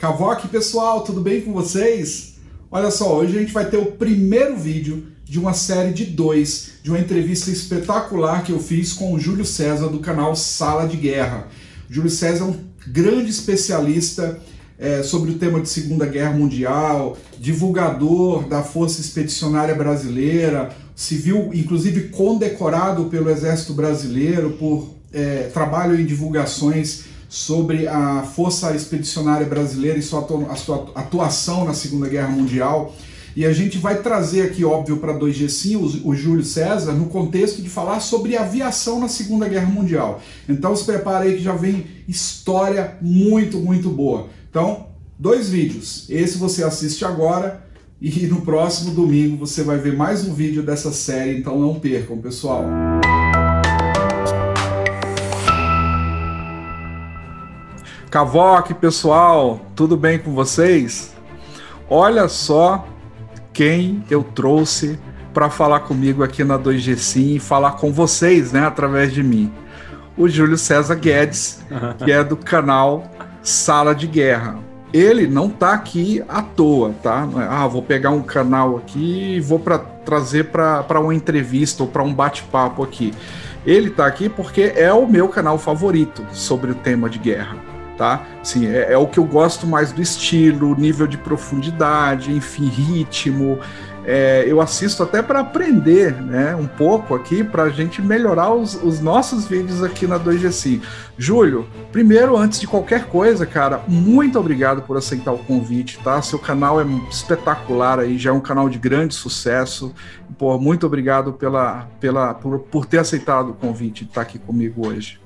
Cavoque, pessoal, tudo bem com vocês? Olha só, hoje a gente vai ter o primeiro vídeo de uma série de dois, de uma entrevista espetacular que eu fiz com o Júlio César do canal Sala de Guerra. O Júlio César é um grande especialista é, sobre o tema de Segunda Guerra Mundial, divulgador da Força Expedicionária Brasileira, civil, inclusive condecorado pelo Exército Brasileiro por é, trabalho em divulgações sobre a Força Expedicionária Brasileira e sua, a sua atuação na Segunda Guerra Mundial. E a gente vai trazer aqui, óbvio, para 2G sim, o, o, Júlio César, no contexto de falar sobre aviação na Segunda Guerra Mundial. Então se prepare aí que já vem história muito, muito boa. Então, dois vídeos. Esse você assiste agora e no próximo domingo você vai ver mais um vídeo dessa série, então não percam, pessoal. Cavoque, pessoal, tudo bem com vocês? Olha só quem eu trouxe para falar comigo aqui na 2G Sim e falar com vocês, né, através de mim. O Júlio César Guedes, que é do canal Sala de Guerra. Ele não tá aqui à toa, tá? É, ah, vou pegar um canal aqui e vou para trazer para uma entrevista ou para um bate-papo aqui. Ele tá aqui porque é o meu canal favorito sobre o tema de guerra tá? Sim, é, é, o que eu gosto mais do estilo, nível de profundidade, enfim, ritmo. É, eu assisto até para aprender né, um pouco aqui, para a gente melhorar os, os, nossos vídeos aqui na 2GC. Júlio, primeiro, antes de qualquer coisa, cara, muito obrigado por aceitar o convite, tá? Seu canal é espetacular aí, já é um canal de grande sucesso. Pô, muito obrigado pela, pela, por, por ter aceitado o convite de estar aqui comigo hoje.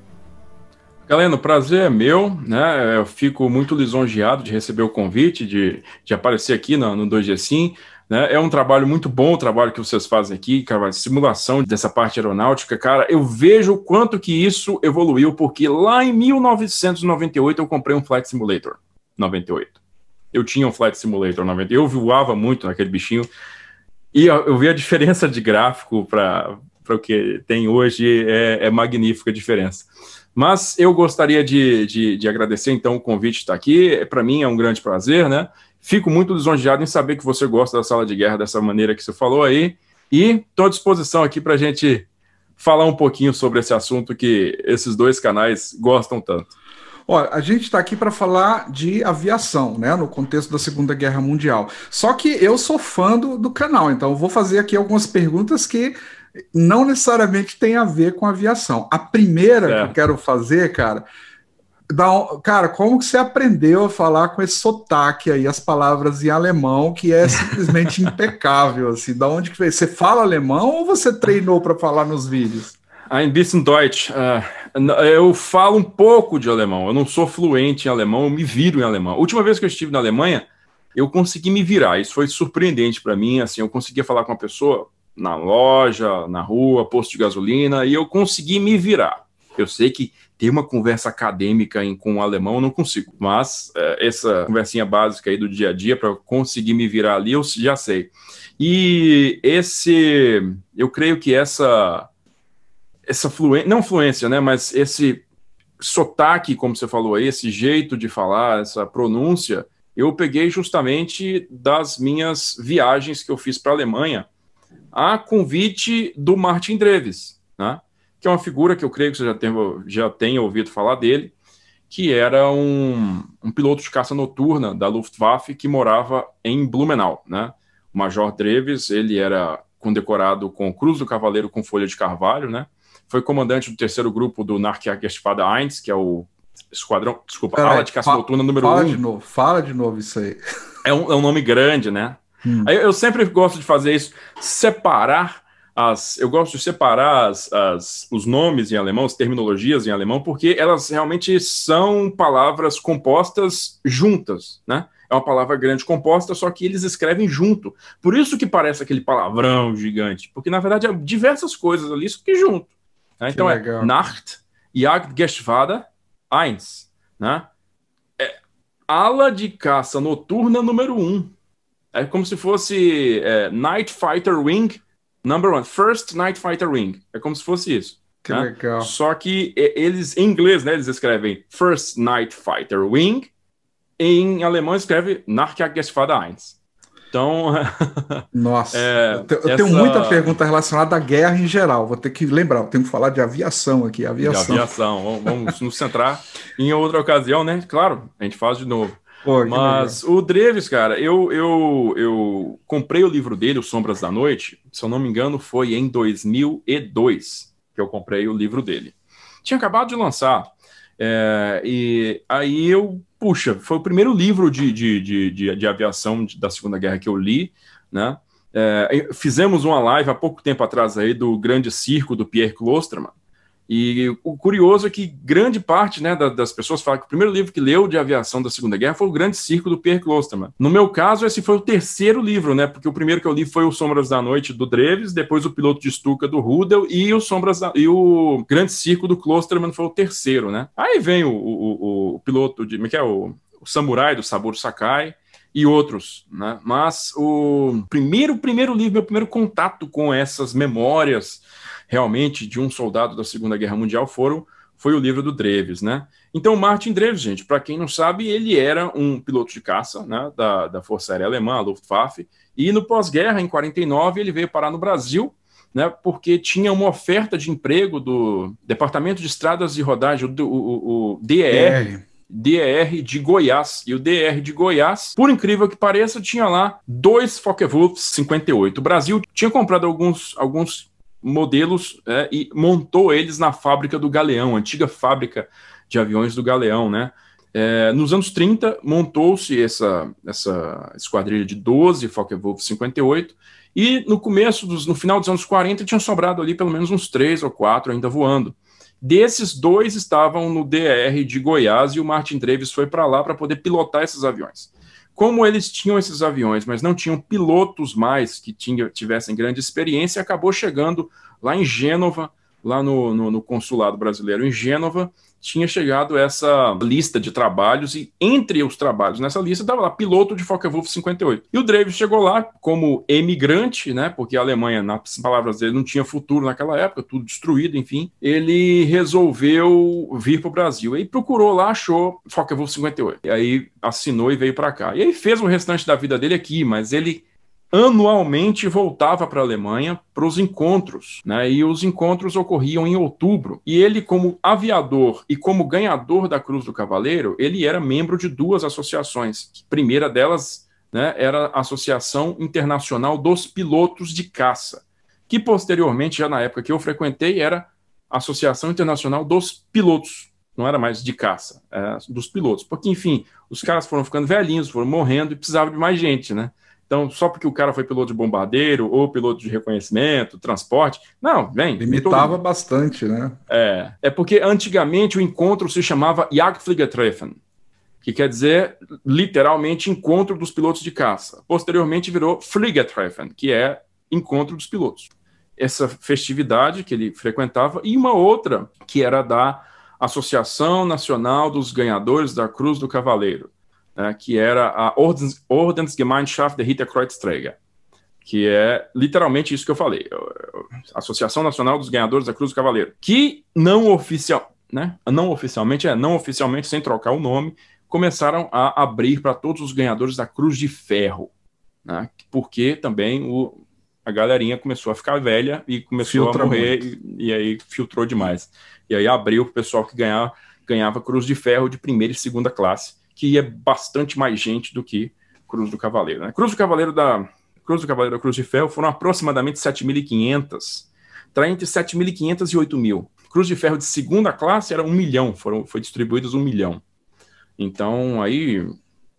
Galeno, o prazer é meu, né? Eu fico muito lisonjeado de receber o convite, de, de aparecer aqui no, no 2G Sim. Né? É um trabalho muito bom o trabalho que vocês fazem aqui, cara, simulação dessa parte aeronáutica. Cara, eu vejo o quanto que isso evoluiu, porque lá em 1998 eu comprei um Flight Simulator 98. Eu tinha um Flight Simulator 98, eu voava muito naquele bichinho, e eu, eu vi a diferença de gráfico para o que tem hoje, é, é magnífica a diferença. Mas eu gostaria de, de, de agradecer, então, o convite de estar aqui. Para mim é um grande prazer, né? Fico muito lisonjeado em saber que você gosta da sala de guerra dessa maneira que você falou aí. E estou à disposição aqui para a gente falar um pouquinho sobre esse assunto que esses dois canais gostam tanto. Olha, a gente está aqui para falar de aviação, né, no contexto da Segunda Guerra Mundial. Só que eu sou fã do, do canal, então vou fazer aqui algumas perguntas que não necessariamente tem a ver com aviação. A primeira é. que eu quero fazer, cara, um, cara, como que você aprendeu a falar com esse sotaque aí, as palavras em alemão, que é simplesmente impecável, assim, da onde que veio? Você fala alemão ou você treinou para falar nos vídeos? Ein bisschen Deutsch. Uh, eu falo um pouco de alemão. Eu não sou fluente em alemão, eu me viro em alemão. A última vez que eu estive na Alemanha, eu consegui me virar. Isso foi surpreendente para mim. Assim, eu conseguia falar com uma pessoa na loja, na rua, posto de gasolina, e eu consegui me virar. Eu sei que ter uma conversa acadêmica em, com o alemão eu não consigo, mas é, essa conversinha básica aí do dia a dia para conseguir me virar ali eu já sei. E esse, eu creio que essa essa fluência, não fluência, né, mas esse sotaque, como você falou aí, esse jeito de falar, essa pronúncia, eu peguei justamente das minhas viagens que eu fiz para a Alemanha a convite do Martin Dreves, né? que é uma figura que eu creio que você já tem, já tem ouvido falar dele, que era um, um piloto de caça noturna da Luftwaffe que morava em Blumenau. Né? O Major Dreves, ele era condecorado com Cruz do Cavaleiro com Folha de Carvalho, né? foi comandante do terceiro grupo do Nachjagdgeschwader 1, que é o esquadrão, desculpa, Pera ala de caça noturna número 1. Fala um. de novo, fala de novo isso aí. É um, é um nome grande, né? Hum. Eu sempre gosto de fazer isso, separar as. Eu gosto de separar as, as, os nomes em alemão, as terminologias em alemão, porque elas realmente são palavras compostas juntas, né? É uma palavra grande composta, só que eles escrevem junto. Por isso que parece aquele palavrão gigante, porque na verdade é diversas coisas ali, só que junto. Né? Então é legal. é Nacht, Jagdgeschwader 1, né? É ala de caça noturna número 1. Um. É como se fosse é, Night Fighter Wing Number One, First Night Fighter Wing. É como se fosse isso. Que né? legal. Só que eles, em inglês, né, eles escrevem First Night Fighter Wing em alemão escreve Nachjagdgeschwader 1. Então. Nossa, é, eu, te, eu essa... tenho muita pergunta relacionada à guerra em geral. Vou ter que lembrar, eu tenho que falar de aviação aqui. Aviação. De aviação. Vamos nos centrar em outra ocasião, né? Claro, a gente faz de novo. Pô, Mas o Dreves, cara, eu, eu, eu comprei o livro dele, O Sombras da Noite, se eu não me engano, foi em 2002 que eu comprei o livro dele. Tinha acabado de lançar. É, e aí eu, puxa, foi o primeiro livro de, de, de, de, de aviação da Segunda Guerra que eu li, né? É, fizemos uma live há pouco tempo atrás aí do Grande Circo do Pierre Klosterman, e o curioso é que grande parte né, das pessoas falam que o primeiro livro que leu de aviação da Segunda Guerra foi o Grande Circo do Pierre Klosterman. No meu caso, esse foi o terceiro livro, né? Porque o primeiro que eu li foi o Sombras da Noite do Dreves, depois o Piloto de Stuka do Rudel e o Sombras da... e o Grande Circo do Klosterman foi o terceiro, né? Aí vem o, o, o piloto de, como é que é o, o Samurai do Saburo Sakai e outros, né? Mas o primeiro primeiro livro, meu primeiro contato com essas memórias realmente de um soldado da Segunda Guerra Mundial foram foi o livro do Dreves, né? Então, Martin Dreves, gente, para quem não sabe, ele era um piloto de caça, né, da, da Força Aérea Alemã, a Luftwaffe, e no pós-guerra, em 49, ele veio parar no Brasil, né, porque tinha uma oferta de emprego do Departamento de Estradas de Rodagem, o, o, o DER, DER de Goiás. E o DER de Goiás, por incrível que pareça, tinha lá dois Focke-Wulf 58. O Brasil tinha comprado alguns, alguns modelos é, e montou eles na fábrica do Galeão, antiga fábrica de aviões do Galeão, né? É, nos anos 30, montou-se essa, essa esquadrilha de 12 Focke-Wulf 58, e no começo, dos, no final dos anos 40, tinha sobrado ali pelo menos uns três ou quatro ainda voando. Desses dois estavam no DR de Goiás e o Martin Dreves foi para lá para poder pilotar esses aviões. Como eles tinham esses aviões, mas não tinham pilotos mais que tinha, tivessem grande experiência, acabou chegando lá em Gênova, lá no, no, no consulado brasileiro em Gênova, tinha chegado essa lista de trabalhos e entre os trabalhos nessa lista estava lá piloto de Focke-Wulf 58. E o Davis chegou lá como emigrante, né, porque a Alemanha, nas palavras dele, não tinha futuro naquela época, tudo destruído, enfim. Ele resolveu vir para o Brasil e procurou lá, achou Focke-Wulf 58. E aí assinou e veio para cá. E aí fez o restante da vida dele aqui, mas ele anualmente voltava para a Alemanha para os encontros, né? E os encontros ocorriam em outubro. E ele, como aviador e como ganhador da Cruz do Cavaleiro, ele era membro de duas associações. A primeira delas né, era a Associação Internacional dos Pilotos de Caça, que posteriormente, já na época que eu frequentei, era a Associação Internacional dos Pilotos. Não era mais de caça, dos pilotos. Porque, enfim, os caras foram ficando velhinhos, foram morrendo e precisava de mais gente, né? Então, só porque o cara foi piloto de bombardeiro ou piloto de reconhecimento, transporte, não, vem. Limitava bastante, né? É, é porque antigamente o encontro se chamava Jagdfliegertreffen, que quer dizer literalmente encontro dos pilotos de caça. Posteriormente virou Fliegertreffen, que é encontro dos pilotos. Essa festividade que ele frequentava e uma outra que era da Associação Nacional dos Ganhadores da Cruz do Cavaleiro né, que era a Ordens, Ordensgemeinschaft der Hitlerkreuzträger, que é literalmente isso que eu falei, Associação Nacional dos Ganhadores da Cruz do Cavaleiro, que não oficial, né, não oficialmente é, não oficialmente sem trocar o nome, começaram a abrir para todos os ganhadores da Cruz de Ferro, né, porque também o, a galerinha começou a ficar velha e começou Filtra a morrer e, e, aí filtrou demais. E aí abriu para o pessoal que ganhava, ganhava Cruz de Ferro de primeira e segunda classe que ia bastante mais gente do que Cruz do Cavaleiro. Né? Cruz do Cavaleiro da Cruz do Cavaleiro da Cruz de Ferro foram aproximadamente 7.500, está entre 7.500 e 8.000. Cruz de Ferro de segunda classe era um milhão, foram foi distribuídos um milhão. Então aí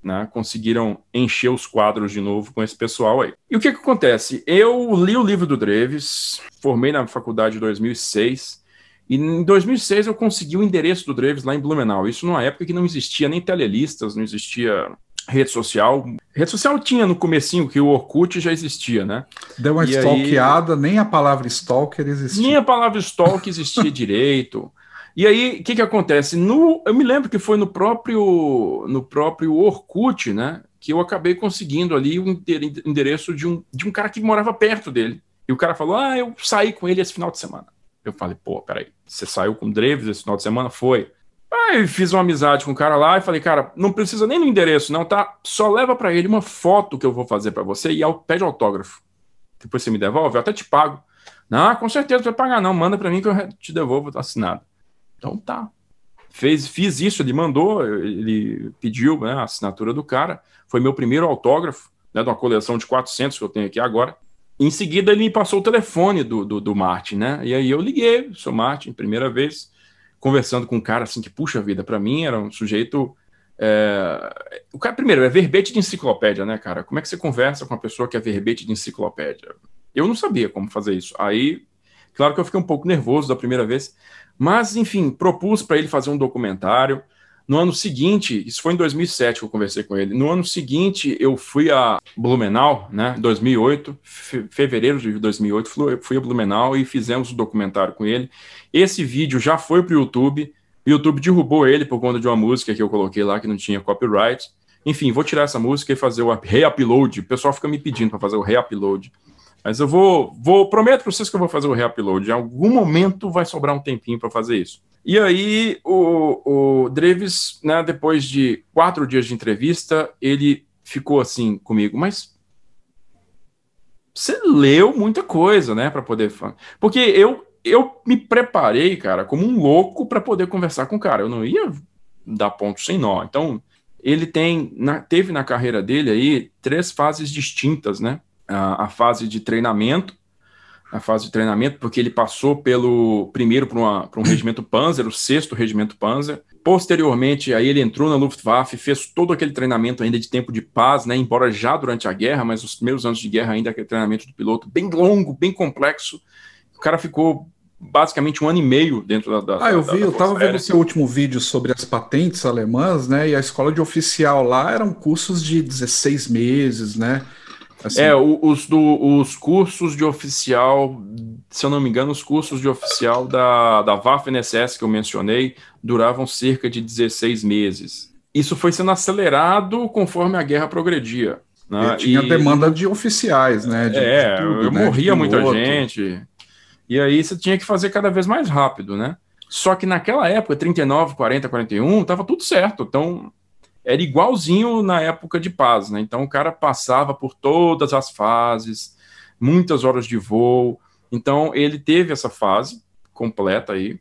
né, conseguiram encher os quadros de novo com esse pessoal aí. E o que, que acontece? Eu li o livro do Dreves, formei na faculdade em 2006 e em 2006 eu consegui o endereço do Dreves lá em Blumenau. Isso numa época que não existia nem telelistas, não existia rede social. Rede social tinha no comecinho, que o Orkut já existia, né? Deu uma e stalkeada, aí... nem a palavra stalker existia. Nem a palavra stalker existia direito. E aí, o que que acontece? No, eu me lembro que foi no próprio, no próprio Orkut, né? Que eu acabei conseguindo ali o endereço de um, de um cara que morava perto dele. E o cara falou: Ah, eu saí com ele esse final de semana. Eu falei, pô, peraí, você saiu com o Dreves esse final de semana? Foi. Aí fiz uma amizade com o cara lá e falei, cara, não precisa nem no endereço, não, tá? Só leva para ele uma foto que eu vou fazer para você e pede autógrafo. Depois você me devolve, eu até te pago. Não, com certeza não vai pagar, não. Manda para mim que eu te devolvo assinado. Então tá. Fez, fiz isso, ele mandou, ele pediu né, a assinatura do cara. Foi meu primeiro autógrafo, né, de uma coleção de 400 que eu tenho aqui agora. Em seguida, ele me passou o telefone do, do, do Martin, né? E aí eu liguei, sou Martin, primeira vez conversando com um cara assim que, puxa vida, para mim era um sujeito. É... O cara, primeiro, é verbete de enciclopédia, né, cara? Como é que você conversa com uma pessoa que é verbete de enciclopédia? Eu não sabia como fazer isso. Aí, claro que eu fiquei um pouco nervoso da primeira vez, mas, enfim, propus para ele fazer um documentário. No ano seguinte, isso foi em 2007 que eu conversei com ele. No ano seguinte, eu fui a Blumenau, né? 2008, fevereiro de 2008, fui a Blumenau e fizemos um documentário com ele. Esse vídeo já foi para o YouTube. O YouTube derrubou ele por conta de uma música que eu coloquei lá que não tinha copyright. Enfim, vou tirar essa música e fazer o re-upload. O pessoal fica me pedindo para fazer o re-upload. Mas eu vou, vou prometo para vocês que eu vou fazer o re-upload. Em algum momento vai sobrar um tempinho para fazer isso. E aí, o, o Dreves, né, depois de quatro dias de entrevista, ele ficou assim comigo, mas você leu muita coisa, né, para poder falar. Porque eu, eu me preparei, cara, como um louco para poder conversar com o cara. Eu não ia dar ponto sem nó. Então, ele tem, na, teve na carreira dele aí três fases distintas, né? A, a fase de treinamento, na fase de treinamento, porque ele passou pelo primeiro para um regimento Panzer, o sexto regimento Panzer. Posteriormente, aí ele entrou na Luftwaffe, fez todo aquele treinamento ainda de tempo de paz, né? Embora já durante a guerra, mas os primeiros anos de guerra ainda aquele treinamento do piloto bem longo, bem complexo. O cara ficou basicamente um ano e meio dentro da. da ah, eu vi, da eu estava vendo seu último vídeo sobre as patentes alemãs, né? E a escola de oficial lá eram cursos de 16 meses, né? Assim. É, os, do, os cursos de oficial, se eu não me engano, os cursos de oficial da, da Waffen-SS que eu mencionei duravam cerca de 16 meses. Isso foi sendo acelerado conforme a guerra progredia. Né? E tinha e, demanda de oficiais, né? De, é, de tudo, eu né? morria muita gente. E aí você tinha que fazer cada vez mais rápido, né? Só que naquela época, 39, 40, 41, estava tudo certo. Então, era igualzinho na época de paz, né? Então o cara passava por todas as fases, muitas horas de voo. Então ele teve essa fase completa aí.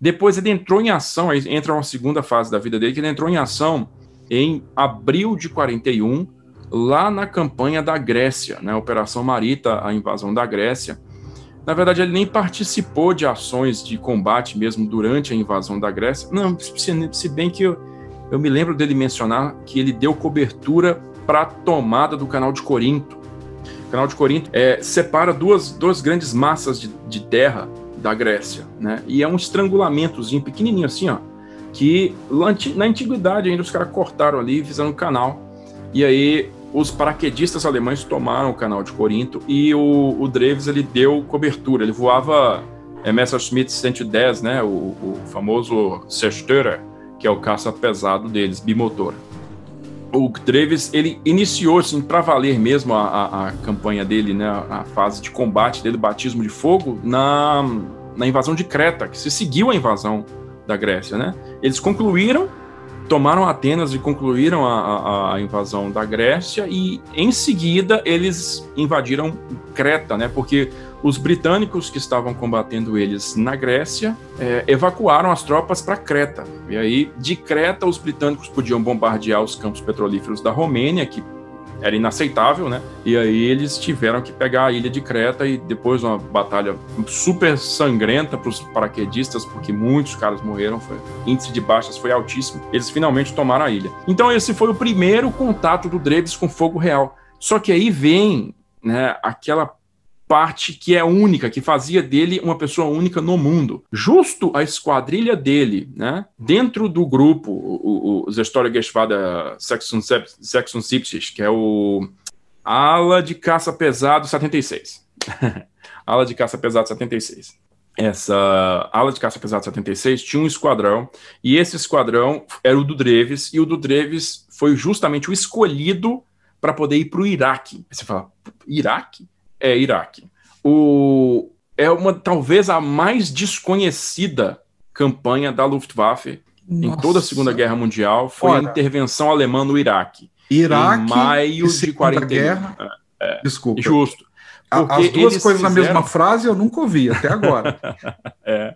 Depois ele entrou em ação, aí entra uma segunda fase da vida dele, que ele entrou em ação em abril de 41, lá na campanha da Grécia, né? Operação Marita, a invasão da Grécia. Na verdade, ele nem participou de ações de combate mesmo durante a invasão da Grécia. Não, se bem que eu, eu me lembro dele mencionar que ele deu cobertura para a tomada do canal de Corinto. O canal de Corinto é, separa duas, duas grandes massas de, de terra da Grécia, né? E é um estrangulamentozinho pequenininho assim, ó, que na antiguidade ainda os caras cortaram ali fizeram um canal. E aí os paraquedistas alemães tomaram o canal de Corinto e o, o Dreves ele deu cobertura. Ele voava é, Messerschmitt 110, né? O, o famoso Zerstörer que é o caça pesado deles, bimotor. O Treves, ele iniciou, assim, para valer mesmo a, a, a, campanha dele, né, a fase de combate dele, batismo de fogo, na, na invasão de Creta, que se seguiu a invasão da Grécia, né? Eles concluíram, tomaram Atenas e concluíram a, a, a invasão da Grécia e, em seguida, eles invadiram Creta, né? Porque os britânicos que estavam combatendo eles na Grécia é, evacuaram as tropas para Creta. E aí, de Creta, os britânicos podiam bombardear os campos petrolíferos da Romênia, que era inaceitável, né? E aí eles tiveram que pegar a ilha de Creta e depois uma batalha super sangrenta para os paraquedistas, porque muitos caras morreram, foi, índice de baixas foi altíssimo. Eles finalmente tomaram a ilha. Então esse foi o primeiro contato do Dreves com fogo real. Só que aí vem né, aquela parte que é única, que fazia dele uma pessoa única no mundo. Justo a esquadrilha dele, né, dentro do grupo, o, o Zestorgeschwader Sechsundsipzig, que é o ala de caça pesado 76. ala de caça pesado 76. Essa ala de caça pesado 76 tinha um esquadrão, e esse esquadrão era o do Dreves, e o do Dreves foi justamente o escolhido para poder ir para o Iraque. Você fala, Iraque? É Iraque. O, é uma talvez a mais desconhecida campanha da Luftwaffe Nossa. em toda a Segunda Guerra Mundial foi Olha, a intervenção alemã no Iraque. Iraque em maio de 41. Guerra. É, é, Desculpa. Justo. As duas coisas fizeram... na mesma frase eu nunca ouvi até agora. é.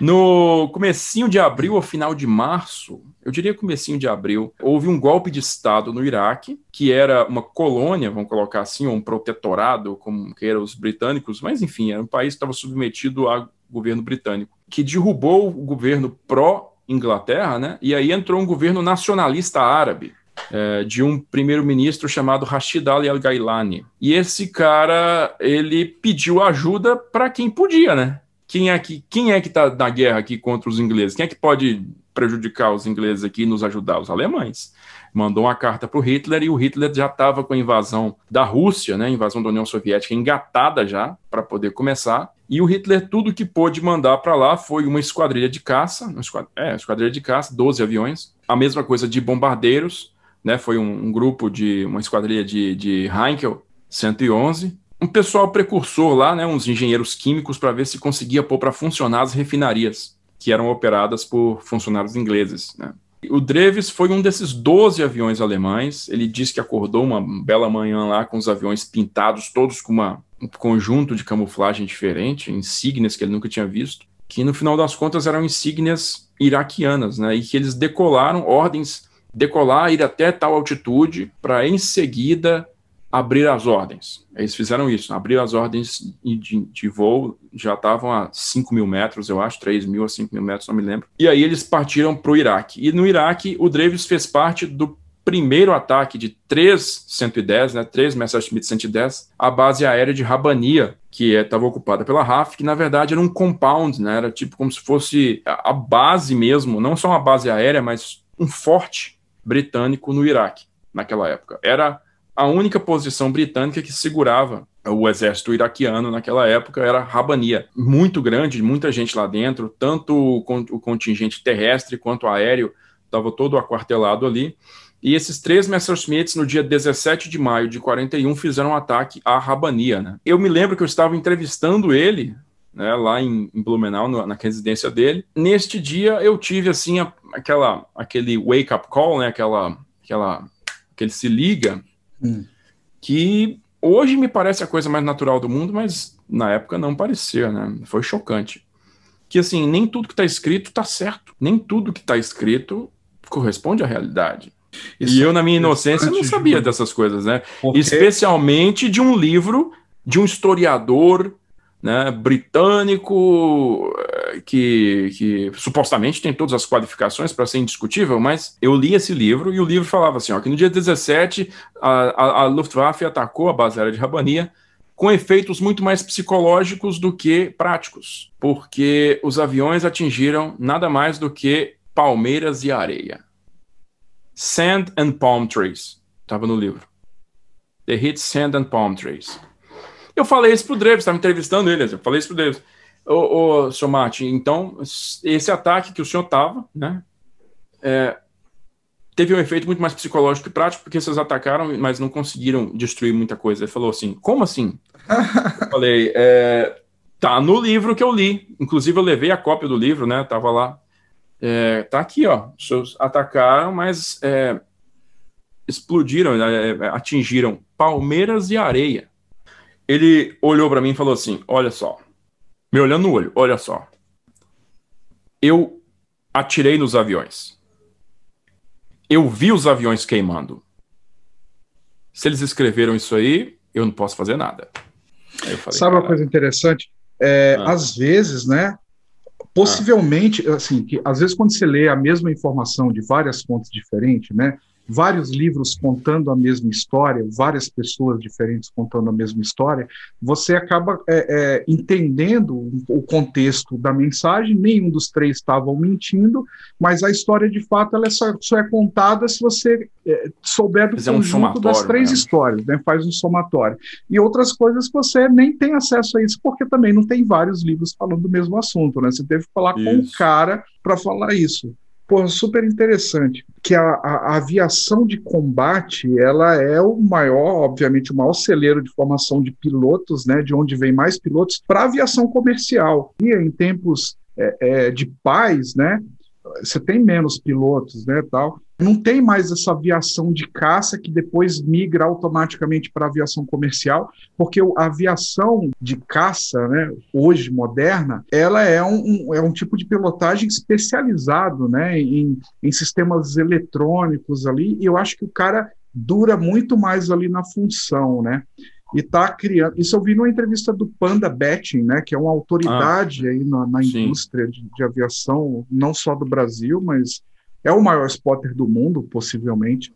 No comecinho de abril ou final de março, eu diria comecinho de abril, houve um golpe de Estado no Iraque, que era uma colônia, vamos colocar assim, ou um protetorado, como que eram os britânicos, mas enfim, era um país que estava submetido ao governo britânico, que derrubou o governo pró-Inglaterra, né? E aí entrou um governo nacionalista árabe, é, de um primeiro-ministro chamado Rashid Ali Al-Gailani. E esse cara, ele pediu ajuda para quem podia, né? Quem é que quem é que está na guerra aqui contra os ingleses? Quem é que pode prejudicar os ingleses aqui e nos ajudar? Os alemães. Mandou uma carta para o Hitler e o Hitler já estava com a invasão da Rússia, né, invasão da União Soviética engatada já para poder começar. E o Hitler tudo que pôde mandar para lá foi uma esquadrilha de caça, uma esquadrilha, é, esquadrilha de caça, 12 aviões, a mesma coisa de bombardeiros, né, foi um, um grupo de uma esquadrilha de, de Heinkel 111 um pessoal precursor lá, né, uns engenheiros químicos, para ver se conseguia pôr para funcionar as refinarias, que eram operadas por funcionários ingleses. Né. O Dreves foi um desses 12 aviões alemães. Ele disse que acordou uma bela manhã lá com os aviões pintados, todos com uma, um conjunto de camuflagem diferente, insígnias que ele nunca tinha visto, que no final das contas eram insígnias iraquianas, né, e que eles decolaram ordens decolar, ir até tal altitude, para em seguida abrir as ordens. Eles fizeram isso, abrir as ordens de, de voo, já estavam a 5 mil metros, eu acho, 3 mil a 5 mil metros, não me lembro. E aí eles partiram para o Iraque. E no Iraque, o Dreves fez parte do primeiro ataque de três 110, né, três Messerschmitt 110, à base aérea de Rabania, que estava é, ocupada pela RAF, que na verdade era um compound, né, era tipo como se fosse a base mesmo, não só uma base aérea, mas um forte britânico no Iraque, naquela época. Era a única posição britânica que segurava o exército iraquiano naquela época era Rabania, muito grande, muita gente lá dentro, tanto o contingente terrestre quanto aéreo estava todo aquartelado ali. E esses três Messerschmitts, no dia 17 de maio de 41, fizeram um ataque à Rabania. Né? Eu me lembro que eu estava entrevistando ele né, lá em, em Blumenau, no, na residência dele. Neste dia eu tive assim a, aquela, aquele wake-up call, né, aquela, aquela, que ele se liga Hum. Que hoje me parece a coisa mais natural do mundo, mas na época não parecia, né? Foi chocante. Que assim, nem tudo que está escrito está certo. Nem tudo que está escrito corresponde à realidade. Isso e eu, na minha inocência, não sabia dessas coisas, né? Porque... Especialmente de um livro de um historiador né, britânico que, que supostamente tem todas as qualificações para ser indiscutível, mas eu li esse livro e o livro falava assim: ó, que no dia 17 a, a, a Luftwaffe atacou a base aérea de Rabania com efeitos muito mais psicológicos do que práticos, porque os aviões atingiram nada mais do que palmeiras e areia. Sand and palm trees. Estava no livro. They hit sand and palm trees. Eu falei isso pro Dreves, estava entrevistando ele, eu falei isso pro Dreves. Ô, ô, senhor Martin, então, esse ataque que o senhor estava, né, é, teve um efeito muito mais psicológico que prático, porque vocês atacaram, mas não conseguiram destruir muita coisa. Ele falou assim, como assim? eu falei, é, tá no livro que eu li, inclusive eu levei a cópia do livro, né, tava lá, é, tá aqui, ó, os seus atacaram, mas é, explodiram, é, é, atingiram palmeiras e areia. Ele olhou para mim e falou assim, olha só, me olhando no olho, olha só. Eu atirei nos aviões. Eu vi os aviões queimando. Se eles escreveram isso aí, eu não posso fazer nada. Falei, Sabe uma coisa interessante? É, ah. Às vezes, né? Possivelmente, ah. assim, que às vezes quando você lê a mesma informação de várias fontes diferentes, né? Vários livros contando a mesma história, várias pessoas diferentes contando a mesma história, você acaba é, é, entendendo o contexto da mensagem. Nenhum dos três estavam mentindo, mas a história de fato ela só, só, é contada se você é, souber do Fazer conjunto um das três né? histórias, né? faz um somatório. E outras coisas que você nem tem acesso a isso, porque também não tem vários livros falando do mesmo assunto. Né? Você teve que falar isso. com um cara para falar isso. Pô, super interessante. Que a, a, a, aviação de combate, ela é o maior, obviamente, o maior celeiro de formação de pilotos, né? De onde vem mais pilotos para aviação comercial. E em tempos é, é, de paz, né? você tem menos pilotos, né, tal. Não tem mais essa aviação de caça que depois migra automaticamente para a aviação comercial, porque a aviação de caça, né, hoje moderna, ela é um, é um tipo de pilotagem especializado, né, em, em sistemas eletrônicos ali. E eu acho que o cara dura muito mais ali na função, né? e está criando. Isso eu vi numa entrevista do Panda Betting, né, que é uma autoridade ah, aí na, na indústria de, de, aviação, não só do Brasil, mas é o maior spotter do mundo, possivelmente.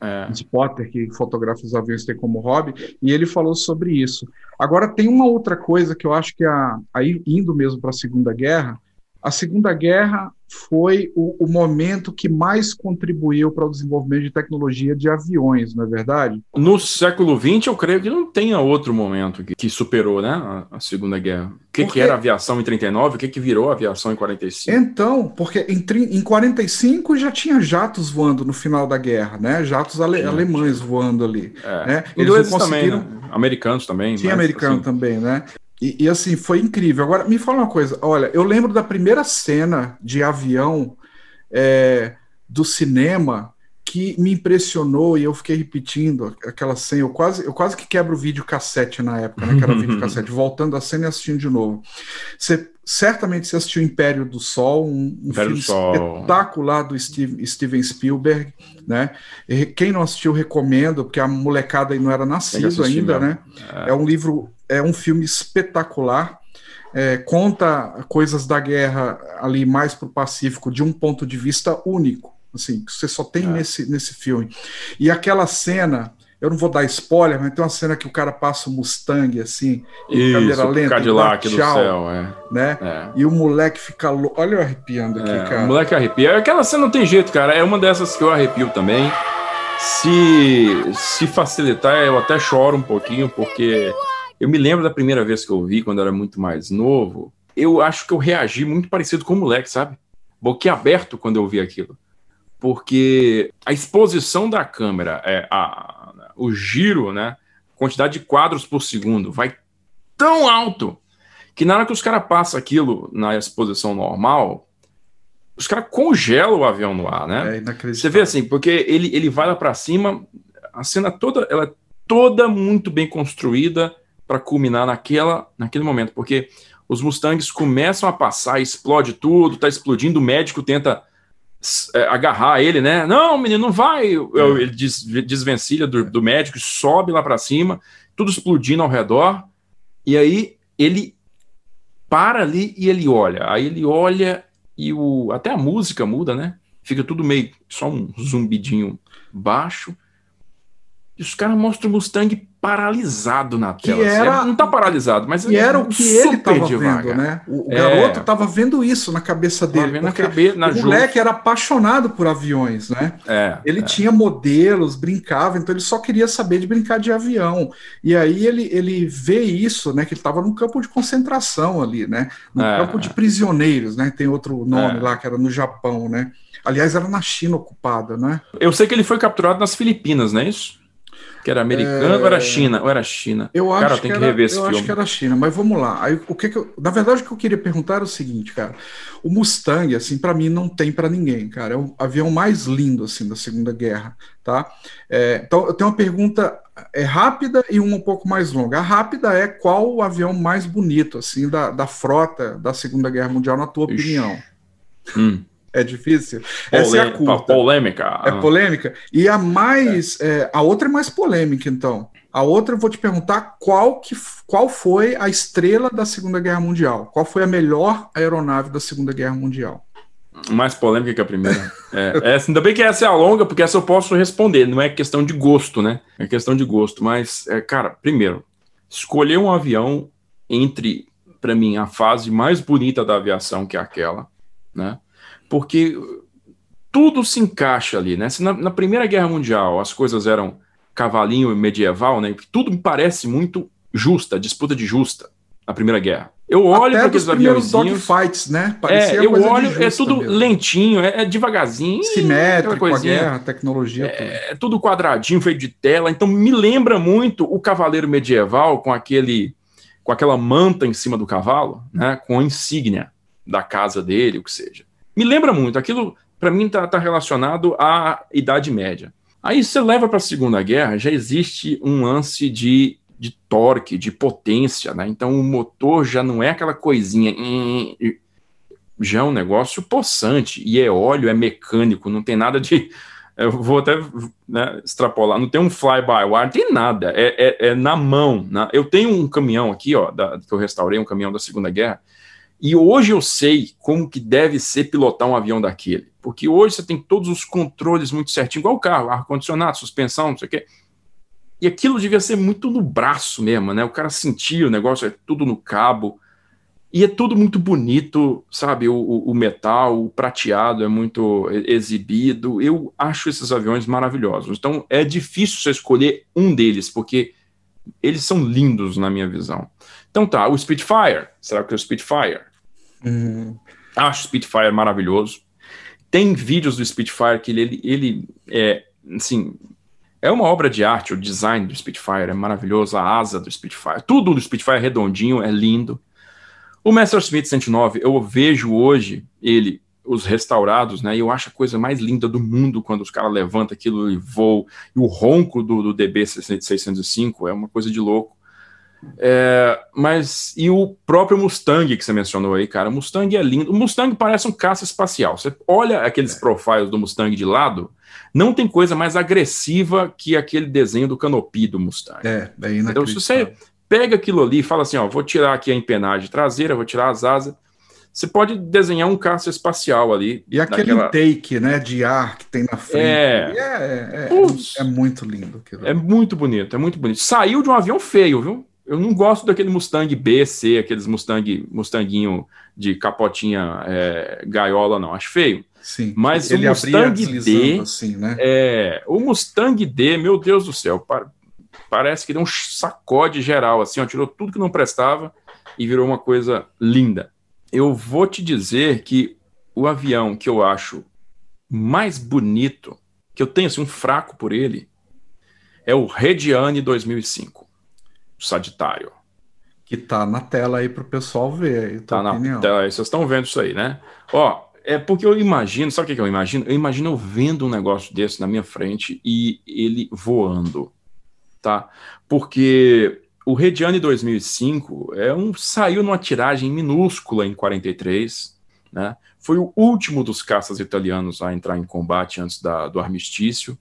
É. Spotter que fotografa os aviões tem como hobby, e ele falou sobre isso. Agora tem uma outra coisa que eu acho que a, aí indo mesmo para a Segunda Guerra, a Segunda Guerra foi o, o, momento que mais contribuiu para o desenvolvimento de tecnologia de aviões, não é verdade? No século XX, eu creio que não tenha outro momento que, que superou né, a, a, Segunda Guerra. O que, porque... que era aviação em 39? O que, que virou aviação em 45? Então, porque em, em 45 já tinha jatos voando no final da guerra, né? Jatos ale, alemães voando ali. É. Né? Eles conseguiram... também, né? americanos também. Sim, americano assim... também, né? E, e, assim, foi incrível. Agora, me fala uma coisa: olha, eu lembro da primeira cena de avião é, do cinema que me impressionou e eu fiquei repetindo aquela cena. Eu quase, eu quase que quebro o vídeo cassete na época, né? Que era vídeo cassete, voltando a cena e assistindo de novo. Você certamente você assistiu Império do Sol, um, um filme espetacular do Steve, Steven Spielberg, né? E quem não assistiu, recomendo, porque a molecada aí não era nascido ainda, né? É. é um livro é um filme espetacular. É, conta coisas da guerra ali mais para o Pacífico de um ponto de vista único, assim, que você só tem é. nesse, nesse filme. E aquela cena, eu não vou dar spoiler, mas tem uma cena que o cara passa o Mustang, assim, em câmera lenta, Cadillac do céu, é. né? É. E o moleque fica louco. Olha eu arrepiando aqui, é, cara. O moleque arrepia. Aquela cena não tem jeito, cara. É uma dessas que eu arrepio também. Se, se facilitar, eu até choro um pouquinho, porque eu me lembro da primeira vez que eu vi, quando eu era muito mais novo, eu acho que eu reagi muito parecido com o moleque, sabe? Boquiaberto quando eu vi aquilo. Porque a exposição da câmera, é, a, o giro, né? Quantidade de quadros por segundo vai tão alto que na hora que os caras passam aquilo na exposição normal, os caras congelam o avião no ar, né? É Você vê assim, porque ele, ele vai lá para cima, a cena toda, ela é toda muito bem construída, para culminar naquela, naquele momento, porque os Mustangs começam a passar, explode tudo, tá explodindo, o médico tenta agarrar ele, né? Não, menino, não vai. É. Ele des, desvencilha do, do médico, sobe lá para cima, tudo explodindo ao redor, e aí ele para ali e ele olha. Aí ele olha e o até a música muda, né? Fica tudo meio só um zumbidinho baixo. E os caras mostram o Mustang paralisado na tela. Que era, assim. não está paralisado, mas que era o que ele estava vendo, né? O, é. garoto estava vendo isso na cabeça dele. Na cabeça, na o moleque era apaixonado por aviões, né? É, ele é. tinha modelos, brincava, então ele só queria saber de brincar de avião. E aí ele, ele vê isso, né? Que ele estava num campo de concentração ali, né? No é, campo de prisioneiros, né? Tem outro nome é. lá que era no Japão, né? Aliás, era na China ocupada, né? Eu sei que ele foi capturado nas Filipinas, não é isso? Que era americano é... ou era China? Ou era China? Eu acho cara, que, que era, rever esse eu filme. acho que era China, mas vamos lá. Aí, o que, que eu, na verdade, o que eu queria perguntar era o seguinte, cara. O Mustang, assim, para mim não tem para ninguém, cara. É o avião mais lindo, assim, da Segunda Guerra, tá? É, então, eu tenho uma pergunta é rápida e uma um pouco mais longa. A rápida é qual o avião mais bonito, assim, da, da frota da Segunda Guerra Mundial, na tua Ixi. opinião? Hum. É difícil? Essa é a curta. Polêmica. É polêmica. E a mais. É. É, a outra é mais polêmica, então. A outra eu vou te perguntar qual, que, qual foi a estrela da Segunda Guerra Mundial? Qual foi a melhor aeronave da Segunda Guerra Mundial? Mais polêmica que a primeira. é, essa, ainda bem que essa é a longa, porque essa eu posso responder. Não é questão de gosto, né? É questão de gosto. Mas, é, cara, primeiro, escolher um avião entre, para mim, a fase mais bonita da aviação, que é aquela, né? Porque tudo se encaixa ali, né? Se na, na, Primeira Guerra Mundial as coisas eram cavalinho medieval, né? Tudo me parece muito justa, disputa de justa na Primeira Guerra. Eu olho para aqueles aviões. dogfights, né? Parecia é, eu olho, é tudo mesmo. lentinho, é, é, devagarzinho. Simétrico, a guerra, a tecnologia. É, tudo. é tudo quadradinho, feito de tela. Então me lembra muito o cavaleiro medieval com aquele, com aquela manta em cima do cavalo, né? Com a insígnia da casa dele, o que seja Me lembra muito, aquilo para mim está tá relacionado à Idade Média. Aí você leva para a Segunda Guerra, já existe um lance de, de torque, de potência, né? Então o motor já não é aquela coisinha. Já é um negócio possante, e é óleo, é mecânico, não tem nada de. Eu vou até né, extrapolar, não tem um fly-by-wire, não tem nada, é, é, é na mão. Na... Eu tenho um caminhão aqui, ó, da, que eu restaurei, um caminhão da Segunda Guerra, e hoje eu sei como que deve ser pilotar um avião daquele. Porque hoje você tem todos os controles muito certinho, igual o carro, ar-condicionado, suspensão, não sei o quê. E aquilo devia ser muito no braço mesmo, né? O cara sentia o negócio, é tudo no cabo. E é tudo muito bonito, sabe? O, o, o metal, o prateado é muito exibido. Eu acho esses aviões maravilhosos. Então é difícil você escolher um deles, porque eles são lindos na minha visão. Então tá, o Spitfire. Será que é o Spitfire? Uhum. Acho Spitfire maravilhoso. Tem vídeos do Spitfire que ele, ele é, assim, é uma obra de arte, o design do Spitfire é maravilhoso, a asa do Spitfire, tudo do Spitfire é redondinho, é lindo. O Messerschmitt 109, eu vejo hoje ele, os restaurados, né, e eu acho a coisa mais linda do mundo quando os caras levantam aquilo e voam, e o ronco do, do DB 605 é uma coisa de louco. É, mas e o próprio Mustang que você mencionou aí, cara? Mustang é lindo. O Mustang parece um caça espacial. Você olha aqueles é. profiles do Mustang de lado, não tem coisa mais agressiva que aquele desenho do canopy do Mustang. É, é Então, se você pega aquilo ali e fala assim, ó, vou tirar aqui a empenagem traseira, vou tirar as asas, você pode desenhar um caça espacial ali. E aquele take, né, de ar que tem na frente. É, é, é, é, é muito lindo. Aquilo. É muito bonito, é muito bonito. Saiu de um avião feio, viu? Eu não gosto daquele Mustang B, C, aqueles Mustang, Mustanguinho de capotinha é, gaiola, não. Acho feio. Sim. Mas Ele o Mustang D. Assim, né? é, o Mustang D, meu Deus do céu, parece que deu um sacode geral, assim, ó, tirou tudo que não prestava e virou uma coisa linda. Eu vou te dizer que o avião que eu acho mais bonito, que eu tenho assim, um fraco por ele, é o Rediane 2005. Sagitário. Que tá na tela aí para o pessoal ver aí, tá opinião. na tela aí, vocês estão vendo isso aí, né? Ó, é porque eu imagino, sabe o que eu imagino? Eu imagino eu vendo um negócio desse na minha frente e ele voando, tá? Porque o Rediane 2005 é um, saiu numa tiragem minúscula em 43, né? Foi o último dos caças italianos a entrar em combate antes da, do armistício.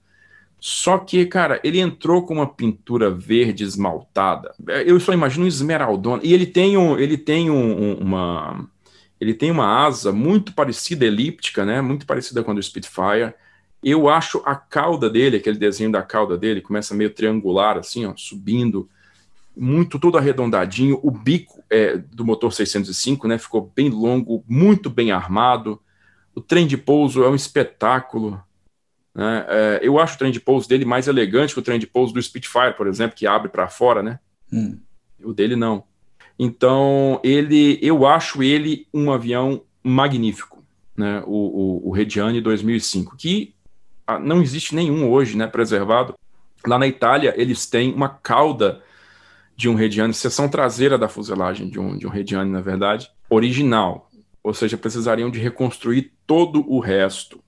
Só que, cara, ele entrou com uma pintura verde esmaltada. Eu só imagino um esmeraldona. E ele tem, um, ele tem um, uma ele tem uma asa muito parecida, elíptica, né? Muito parecida com a do Spitfire. Eu acho a cauda dele, aquele desenho da cauda dele, começa meio triangular, assim, ó, subindo, muito todo arredondadinho. O bico é, do motor 605, né? Ficou bem longo, muito bem armado. O trem de pouso é um espetáculo. Né? É, eu acho o trem de pouso dele mais elegante que o trem de pouso do Spitfire, por exemplo, que abre para fora, né? Hum. O dele não. Então, ele, eu acho ele um avião magnífico, né? O, o, o Reggiani 2005, que ah, não existe nenhum hoje, né? Preservado. Lá na Itália, eles têm uma cauda de um Reggiani, seção traseira da fuselagem de um, de um Reggiani, na verdade, original. Ou seja, precisariam de reconstruir todo o resto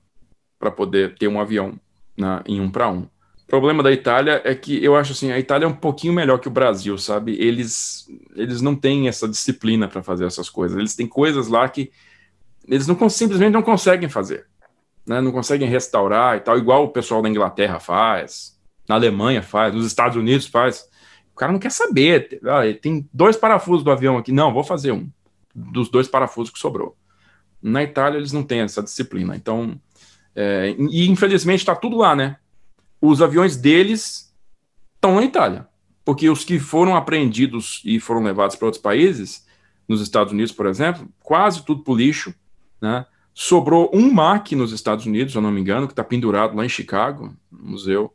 para poder ter um avião na, em um para um. O problema da Itália é que eu acho assim, a Itália é um pouquinho melhor que o Brasil, sabe? Eles, eles não têm essa disciplina para fazer essas coisas. Eles têm coisas lá que eles não simplesmente não conseguem fazer. Né? Não conseguem restaurar e tal, igual o pessoal da Inglaterra faz, na Alemanha faz, nos Estados Unidos faz. O cara não quer saber. Ah, tem dois parafusos do avião aqui. Não, vou fazer um. Dos dois parafusos que sobrou. Na Itália, eles não têm essa disciplina. Então, é, e infelizmente está tudo lá, né? Os aviões deles estão na Itália, porque os que foram apreendidos e foram levados para outros países, nos Estados Unidos, por exemplo, quase tudo para o lixo, né? Sobrou um MAC nos Estados Unidos, se eu não me engano, que está pendurado lá em Chicago, no museu.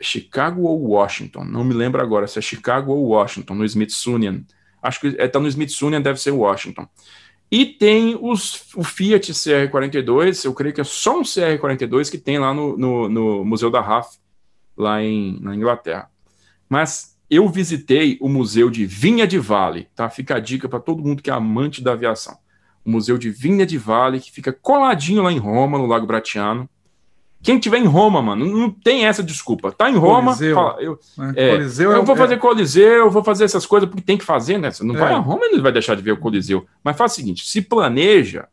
Chicago ou Washington? Não me lembro agora se é Chicago ou Washington, no Smithsonian. Acho que está é, no Smithsonian, deve ser Washington. E tem os, o Fiat CR42, eu creio que é só um CR42 que tem lá no, no, no Museu da RAF, lá em, na Inglaterra. Mas eu visitei o Museu de Vinha de Vale, tá? Fica a dica para todo mundo que é amante da aviação. o Museu de Vinha de Vale, que fica coladinho lá em Roma, no Lago Bratiano. Quem tiver em Roma, mano, não tem essa desculpa. Tá em Roma, Coliseu, fala, eu, né? é, Coliseu eu é- vou é- fazer Coliseu, eu vou fazer essas coisas porque tem que fazer, né? Você não É. vai a Roma e não vai deixar de ver o Coliseu. Mas faz o seguinte: se planeja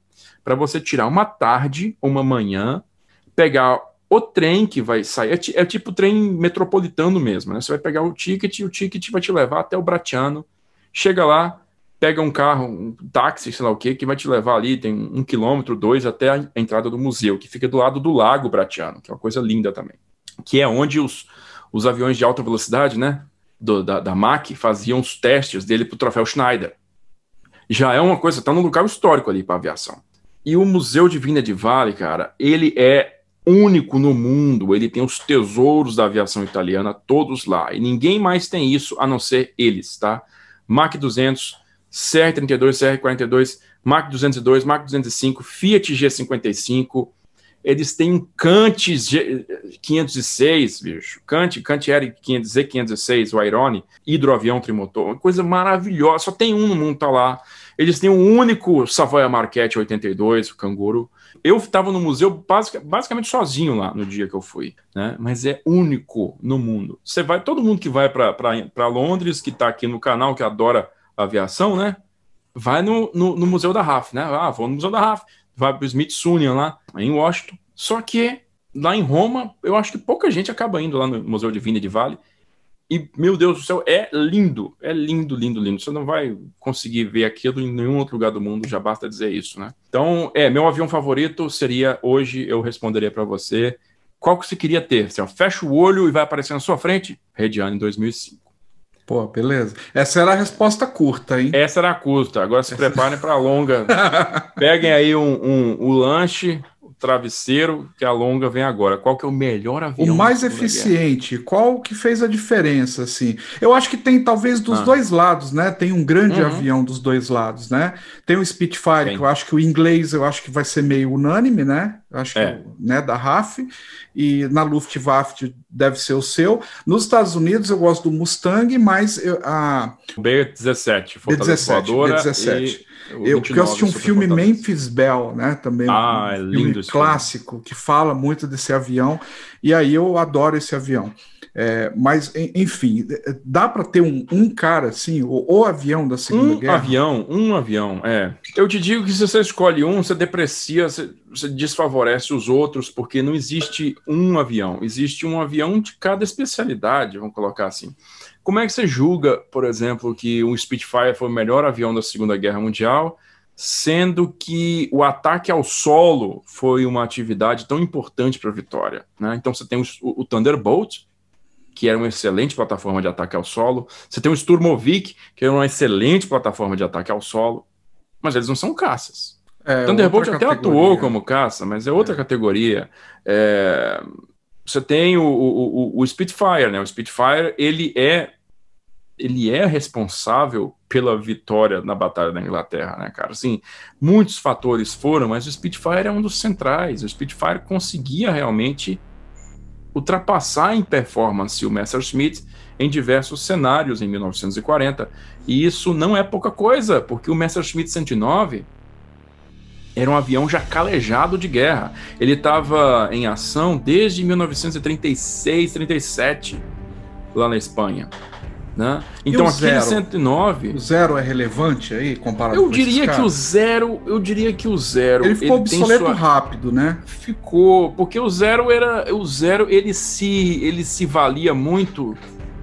para você tirar uma tarde ou uma manhã, pegar o trem que vai sair. É, é tipo trem metropolitano mesmo, né? Você vai pegar o ticket e o ticket vai te levar até o Bratiano. Chega lá, pega um carro, um táxi, sei lá o que, que vai te levar ali, tem um quilômetro, dois, até a entrada do museu, que fica do lado do Lago Bratiano, que é uma coisa linda também. Que é onde os, os aviões de alta velocidade, né, do- da, da MAC, faziam os testes dele para o troféu Schneider. Já é uma coisa, tá num local histórico ali para aviação. E o Museu de Vinha de Vale, cara, ele é único no mundo, ele tem os tesouros da aviação italiana todos lá, e ninguém mais tem isso a não ser eles, tá? Mach 200, CR32, CR42, Mach 202, Mach 205, Fiat G55, eles têm um Cant G- 506, bicho, Cant, Cant Air 500, Z506, o Airone, hidroavião trimotor, uma coisa maravilhosa, só tem um no mundo, tá lá. Eles têm um único Savoia Marquette 82, o Canguru. Eu estava no museu basic- basicamente sozinho lá no dia que eu fui, né? Mas é único no mundo. Você vai, todo mundo que vai para Londres, que está aqui no canal, que adora aviação, né? Vai no, no, no Museu da RAF, né? Ah, vou no Museu da RAF, vai para Smithsonian lá, em Washington. Só que lá em Roma, eu acho que pouca gente acaba indo lá no Museu de Vinha de Vale. E, meu Deus do céu, é lindo, é lindo, lindo, lindo. Você não vai conseguir ver aquilo em nenhum outro lugar do mundo, já basta dizer isso, né? Então, é, meu avião favorito seria, hoje eu responderia para você, qual que você queria ter? Assim, ó, fecha o olho e vai aparecer na sua frente? Rediane 2005. Pô, beleza. Essa era a resposta curta, hein? Essa era a curta, agora se preparem para a longa. Peguem aí um, um, o lanche, o travesseiro, que a longa vem agora. Qual que é o melhor O avião? mais Segunda Guerra? eficiente, qual que fez a diferença, assim? Eu acho que tem talvez dos Ah. dois lados, né? Tem um grande Uhum. avião dos dois lados, né? Tem o Spitfire, Tem. que eu acho que o inglês, eu acho que vai ser meio unânime, né? Acho É. que, né, da RAF, e na Luftwaffe deve ser o seu. Nos Estados Unidos eu gosto do Mustang, mas eu- a B-17, Fortaleza B-17, Voadora B-17. e o Eu, 29, porque eu assisti um filme Fortaleza. Memphis Bell, né? Também Ah, um é filme lindo filme. clássico que fala muito desse avião. E aí eu adoro esse avião. É, mas, en- enfim, dá para ter um, um cara assim, o, o avião da Segunda Um Guerra? avião, um avião, é. Eu te digo que se você escolhe um, você deprecia, você, você desfavorece os outros, porque não existe um avião, existe um avião de cada especialidade, vamos colocar assim. Como é que você julga, por exemplo, que um Spitfire foi o melhor avião da Segunda Guerra Mundial, sendo que o ataque ao solo foi uma atividade tão importante para a vitória? Né? Então você tem o, o Thunderbolt, que era uma excelente plataforma de ataque ao solo. Você tem o Sturmovik, que era uma excelente plataforma de ataque ao solo. Mas eles não são caças. É, Thunderbolt outra até categoria. atuou como caça, mas é outra categoria. É, Você tem o, o, o- o Spitfire, né? O Spitfire, ele é ele é responsável pela vitória na Batalha da Inglaterra, né, cara? Assim, muitos fatores foram, mas o Spitfire é um dos centrais. O Spitfire conseguia realmente ultrapassar em performance o Messerschmitt em diversos cenários em 1940. E isso não é pouca coisa, porque o Messerschmitt 109 era um avião já calejado de guerra. Ele estava em ação desde 1936, 37, lá na Espanha. Né? Então o aquele zero? 109, O zero é relevante aí, comparado eu com diria que o zero, eu diria que o zero, Ele ficou tem obsoleto sua- rápido, né? Ficou, porque o zero era, o zero ele se, ele se valia muito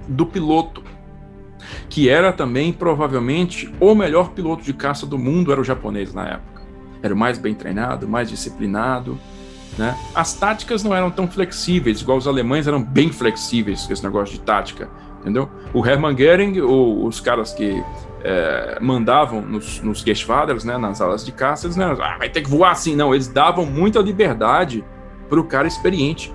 do piloto, que era também provavelmente o melhor piloto de caça do mundo era o japonês na época. Era o mais bem treinado, mais disciplinado, né? As táticas não eram tão flexíveis, igual os alemães eram bem flexíveis com esse negócio de tática, entendeu? O Hermann Goering, o- os caras que é, mandavam nos, nos Geschwaders, né, nas alas de caça, eles não eram, ah, vai ter que voar assim, não, eles davam muita liberdade para o cara experiente.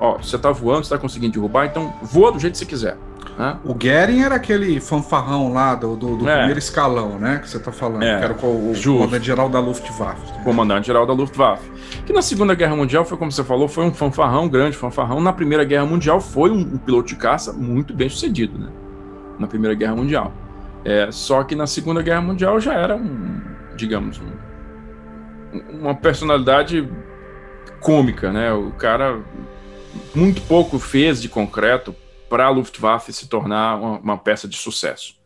Ó, você tá voando, você tá conseguindo derrubar, então voa do jeito que você quiser. Né? O Goering era aquele fanfarrão lá do, do, do É. primeiro escalão, né? Que você tá falando, É, que era o, o comandante-geral da Luftwaffe. comandante-geral da Luftwaffe. Que na Segunda Guerra Mundial foi, como você falou, foi um fanfarrão, grande fanfarrão. Na Primeira Guerra Mundial foi um, um piloto de caça muito bem sucedido, né? Na Primeira Guerra Mundial. É, só que na Segunda Guerra Mundial já era um, digamos, uma personalidade cômica, né? O cara muito pouco fez de concreto para a Luftwaffe se tornar uma, uma peça de sucesso.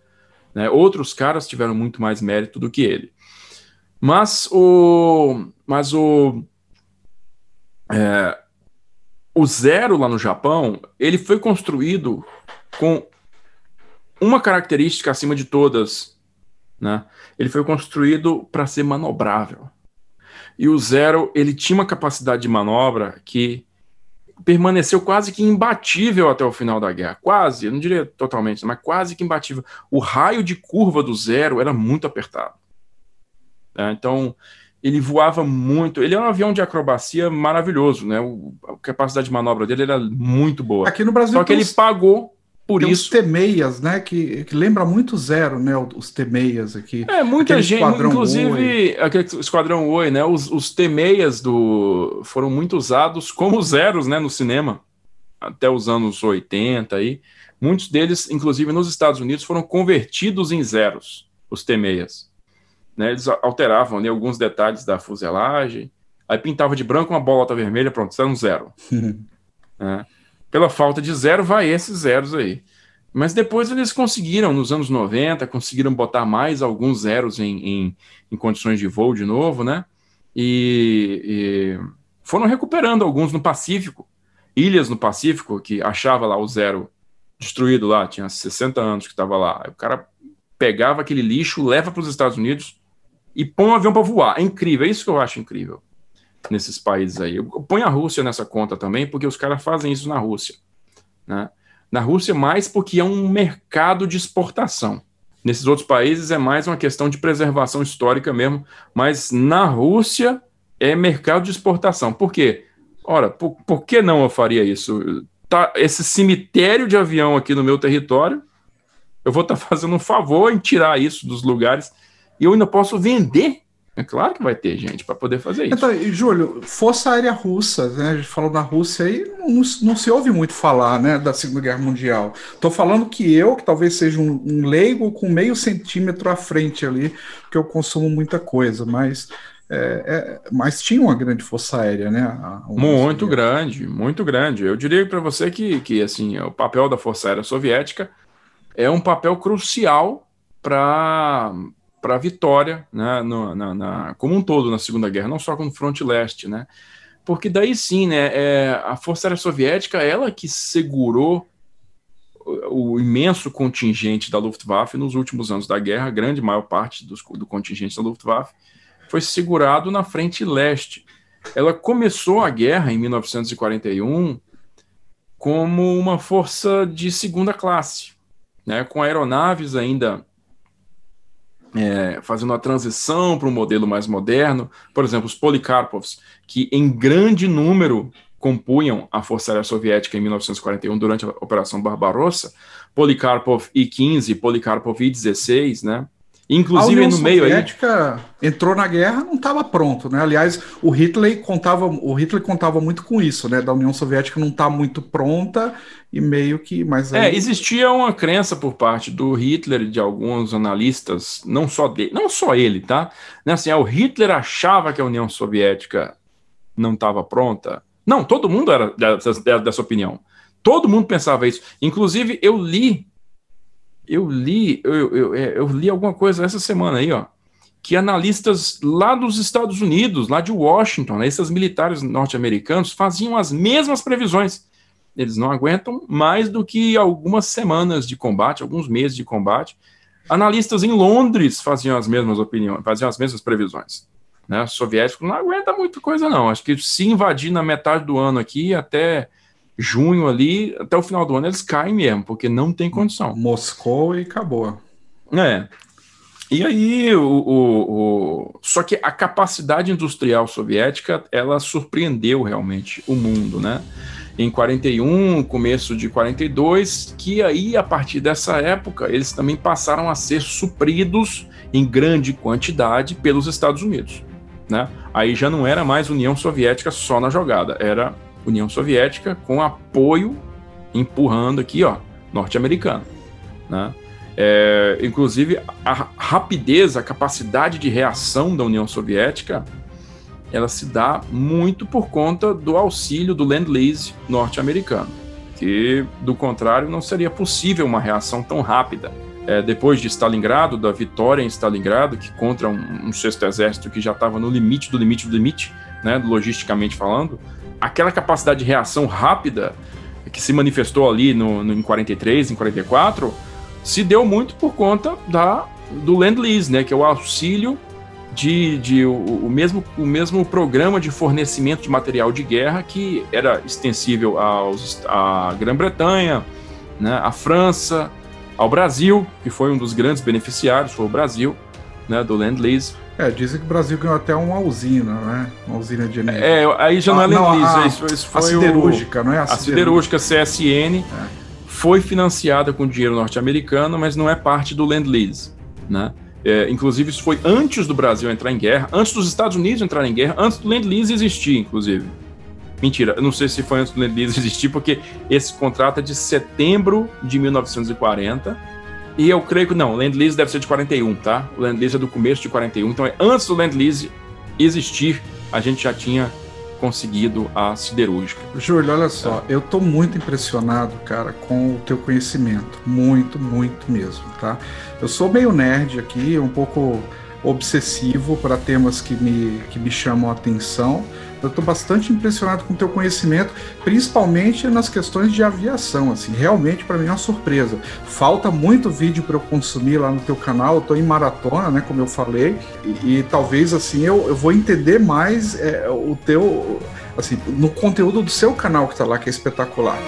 Né? Outros caras tiveram muito mais mérito do que ele. Mas o, mas o, é, o Zero lá no Japão, ele foi construído com uma característica acima de todas, né? Ele foi construído para ser manobrável. E o Zero, ele tinha uma capacidade de manobra que permaneceu quase que imbatível até o final da guerra. Quase, eu não diria totalmente, mas quase que imbatível. O raio de curva do Zero era muito apertado. Né? Então, ele voava muito. Ele é um avião de acrobacia maravilhoso, né? O, a capacidade de manobra dele era muito boa. Aqui no Brasil, só que ele pagou por tem isso. Os T-6, né? Que, que lembra muito zero, né? Os T-6 aqui. É, muita gente, inclusive Oi. aquele esquadrão Oi, né? Os, os T-6 do foram muito usados como zeros, né? No cinema até os anos 80 aí. Muitos deles, inclusive nos Estados Unidos, foram convertidos em zeros, os T-6 né, eles alteravam ali alguns detalhes da fuselagem, aí pintava de branco uma bolota vermelha, pronto, isso era um zero. né? Pela falta de zero, vai esses zeros aí. Mas depois eles conseguiram, nos anos 90, conseguiram botar mais alguns zeros em, em, em condições de voo de novo, né? E, e, foram recuperando alguns no Pacífico, ilhas no Pacífico, que achava lá o zero destruído lá, tinha 60 anos que estava lá. O cara pegava aquele lixo, leva para os Estados Unidos, e põe um avião para voar. É incrível, é isso que eu acho incrível nesses países aí. Põe a Rússia nessa conta também, porque os caras fazem isso na Rússia. Né? Na Rússia, mais porque é um mercado de exportação. Nesses outros países é mais uma questão de preservação histórica mesmo, mas na Rússia é mercado de exportação. Por quê? Ora, por, por que não eu faria isso? Tá, esse cemitério de avião aqui no meu território, eu vou estar tá fazendo um favor em tirar isso dos lugares e eu ainda posso vender. É claro que vai ter gente para poder fazer isso. Então, Júlio, Força Aérea Russa, né? A gente falou da Rússia aí, não, não, se ouve muito falar né, da Segunda Guerra Mundial. Estou falando que eu, que talvez seja um, um, leigo com meio centímetro à frente ali, porque eu consumo muita coisa, mas. É, é, mas tinha uma grande força aérea, né? muito grande, muito grande. Eu diria para você que, que assim, o papel da Força Aérea Soviética é um papel crucial para para a vitória né, no, na, na, como um todo na Segunda Guerra, não só com o fronte leste, né? Porque daí sim, né, é, a Força Aérea Soviética, ela que segurou o, o, imenso contingente da Luftwaffe nos últimos anos da guerra, a grande maior parte dos, do contingente da Luftwaffe foi segurado na frente leste. Ela começou a guerra em 1941 como uma força de segunda classe, né, com aeronaves ainda é, fazendo a transição para um modelo mais moderno. Por exemplo, os Polikarpovs, que em grande número compunham a Força Aérea Soviética em 1941 durante a Operação Barbarossa, Polikarpov I-15, Polikarpov I-16, né? Inclusive no meio aí. A Soviética entrou na guerra, não estava pronto, né? Aliás, o Hitler contava, o Hitler contava muito com isso, né? Da União Soviética não está muito pronta e meio que, mas aí... é existia uma crença por parte do Hitler e de alguns analistas, não só dele, não só ele, tá? Né, assim, o Hitler achava que a União Soviética não estava pronta. Não, todo mundo era dessa, dessa opinião. Todo mundo pensava isso. Inclusive, eu li eu li, eu, eu, é, eu, li alguma coisa essa semana aí, ó, que analistas lá dos Estados Unidos, lá de Washington, né, esses militares norte-americanos, faziam as mesmas previsões. Eles não aguentam mais do que algumas semanas de combate, alguns meses de combate. Analistas em Londres faziam as mesmas opiniões, faziam as mesmas previsões. Né? Soviético não aguenta muita coisa, não. Acho que se invadir na metade do ano aqui, até junho ali, até o final do ano, eles caem mesmo, porque não tem condição. Moscou e acabou. É. E aí, o, o, o, só que a capacidade industrial soviética, ela surpreendeu realmente o mundo, né? Em 41, começo de 42, que aí, a partir dessa época, eles também passaram a ser supridos em grande quantidade pelos Estados Unidos, né? Aí já não era mais União Soviética só na jogada, era União Soviética com apoio empurrando aqui, ó, norte-americano, né? É, inclusive, a rapidez, a capacidade de reação da União Soviética, ela se dá muito por conta do auxílio do Land-Lease norte-americano, que, do contrário, não seria possível uma reação tão rápida. É, depois de Stalingrado, da vitória em Stalingrado, que contra um, um sexto exército que já estava no limite do limite do limite, né, logisticamente falando, aquela capacidade de reação rápida que se manifestou ali no, no, em 43, em 44, se deu muito por conta da, do Land-Lease, né, que é o auxílio de, de o, o, mesmo, o mesmo programa de fornecimento de material de guerra que era extensível aos, à Grã-Bretanha, né, à França, ao Brasil, que foi um dos grandes beneficiários, foi o Brasil, né, do Land-Lease. É, dizem que o Brasil ganhou até uma usina, né? Uma usina de energia. É, aí já não é ah, Land-Lease, isso, isso, foi a siderúrgica, o, não é a, a siderúrgica CSN. É. Foi financiada com dinheiro norte-americano, mas não é parte do Land-Lease, né? É, inclusive, isso foi antes do Brasil entrar em guerra, antes dos Estados Unidos entrarem em guerra, antes do Land-Lease existir, inclusive. Mentira, eu não sei se foi antes do Land-Lease existir, porque esse contrato é de setembro de 1940. E eu creio que não, o Land-Lease deve ser de 41, tá? O Land-Lease é do começo de 41. Então, é antes do Land-Lease existir, a gente já tinha conseguido a siderúrgica. Júlio, olha só, é. eu tô muito impressionado, cara, com o teu conhecimento. Muito, muito mesmo, tá? Eu sou meio nerd aqui, um pouco obsessivo para temas que me, que me chamam a atenção. Eu estou bastante impressionado com o teu conhecimento, principalmente nas questões de aviação. Assim, realmente para mim é uma surpresa. Falta muito vídeo para eu consumir lá no teu canal. Eu estou em maratona, né, como eu falei, e, e talvez assim eu, eu vou entender mais é, o teu, assim, no conteúdo do seu canal que está lá que é espetacular.